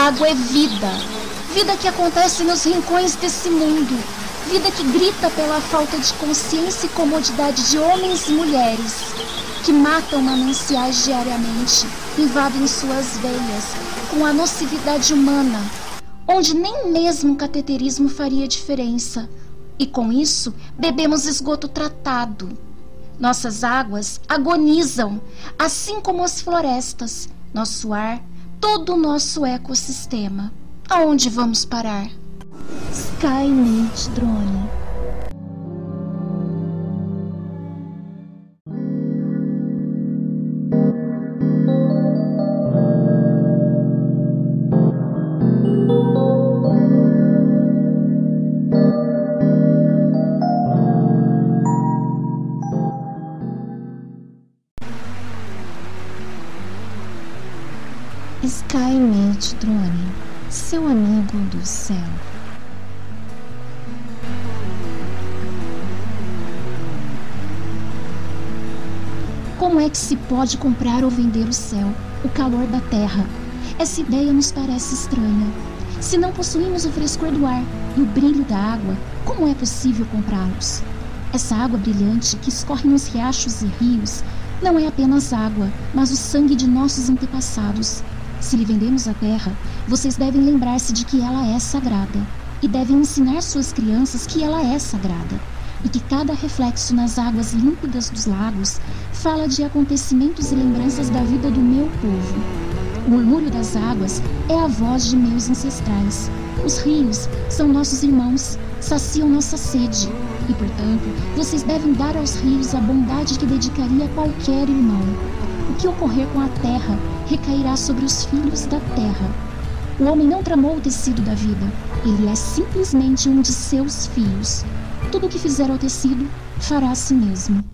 água é vida. Vida que acontece nos rincões desse mundo. Vida que grita pela falta de consciência e comodidade de homens e mulheres que matam mananciais diariamente, invadem suas veias com a nocividade humana, onde nem mesmo o cateterismo faria diferença. E com isso, bebemos esgoto tratado. Nossas águas agonizam, assim como as florestas, nosso ar, todo o nosso ecossistema. Aonde vamos parar? Skynet Drone. Skynet Drone, seu amigo do céu. Como é que se pode comprar ou vender o céu, o calor da terra? Essa ideia nos parece estranha. Se não possuímos o frescor do ar e o brilho da água, como é possível comprá-los? Essa água brilhante que escorre nos riachos e rios não é apenas água, mas o sangue de nossos antepassados. Se lhe vendemos a terra, vocês devem lembrar-se de que ela é sagrada e devem ensinar suas crianças que ela é sagrada e que cada reflexo nas águas límpidas dos lagos fala de acontecimentos e lembranças da vida do meu povo. O murmúrio das águas é a voz de meus ancestrais. Os rios são nossos irmãos, saciam nossa sede. E, portanto, vocês devem dar aos rios a bondade que dedicaria a qualquer irmão. Que ocorrer com a terra recairá sobre os filhos da terra. O homem não tramou o tecido da vida, ele é simplesmente um de seus filhos. Tudo o que fizer ao tecido, fará a si mesmo.